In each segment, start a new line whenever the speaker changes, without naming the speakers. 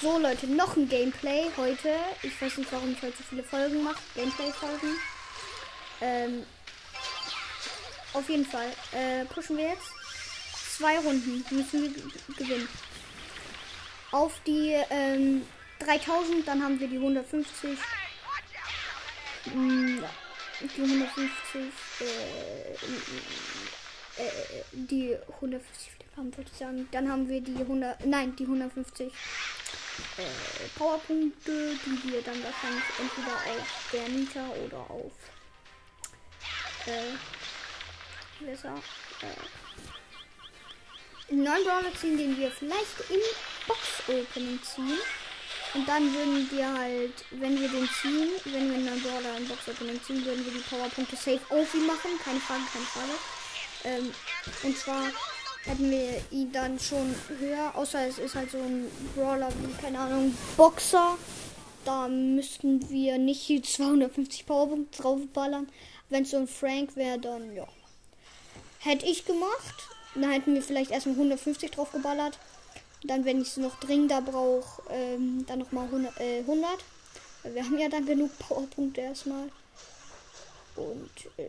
So, Leute, noch ein Gameplay heute. Ich weiß nicht, warum ich heute so viele Folgen mache. Gameplay-Folgen. Ähm, auf jeden Fall. Äh, pushen wir jetzt. Zwei Runden müssen wir gewinnen. Auf die ähm, 3000, dann haben wir die 150. Mm, ja. Die 150. Äh, äh, die 150 haben, würde ich sagen. Dann haben wir die 100. Nein, die 150 äh, Powerpunkte, die wir dann wahrscheinlich entweder auf der Nita oder auf. Äh, besser. Äh, einen neuen Brawler ziehen, den wir vielleicht im Box-Opening ziehen. Und dann würden wir halt, wenn wir den ziehen, wenn wir einen neuen Brawler im Box-Opening ziehen, würden wir die Powerpunkte safe OP machen. Keine Frage, keine Frage. Ähm, und zwar hätten wir ihn dann schon höher, außer es ist halt so ein Brawler wie, keine Ahnung, Boxer. Da müssten wir nicht die 250 Powerpunkte draufballern. Wenn es so ein Frank wäre, dann ja. Hätte ich gemacht. Dann hätten wir vielleicht erstmal 150 drauf geballert. Dann, wenn ich es noch dringender brauche, ähm, dann nochmal 100, äh, 100. Wir haben ja dann genug Powerpunkte erstmal. Und, äh,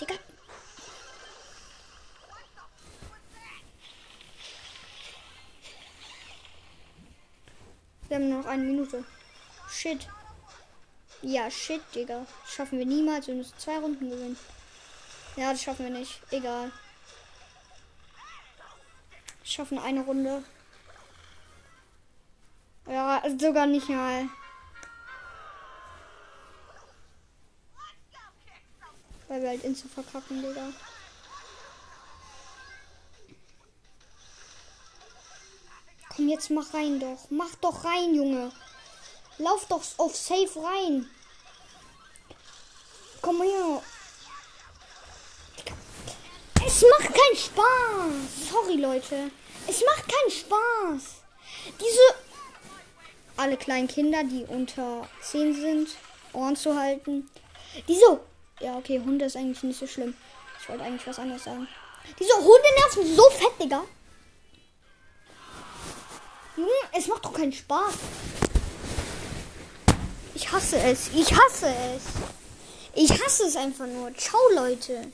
Digga. Wir haben nur noch eine Minute. Shit. Ja, shit, Digga. Schaffen wir niemals. Wir müssen zwei Runden gewinnen. Ja, das schaffen wir nicht. Egal. Schaffen eine Runde. Ja, sogar nicht mal. Weil wir halt Insta verkacken, Digga. Jetzt mach rein doch. Mach doch rein, Junge. Lauf doch auf Safe rein. Komm her. Es macht keinen Spaß. Sorry, Leute. Es macht keinen Spaß. Diese. Alle kleinen Kinder, die unter 10 sind, Ohren zu halten. Diese. Ja, okay, Hunde ist eigentlich nicht so schlimm. Ich wollte eigentlich was anderes sagen. Diese Hunde nerven so fett, Digga. Es macht doch keinen Spaß. Ich hasse es. Ich hasse es. Ich hasse es einfach nur. Ciao, Leute.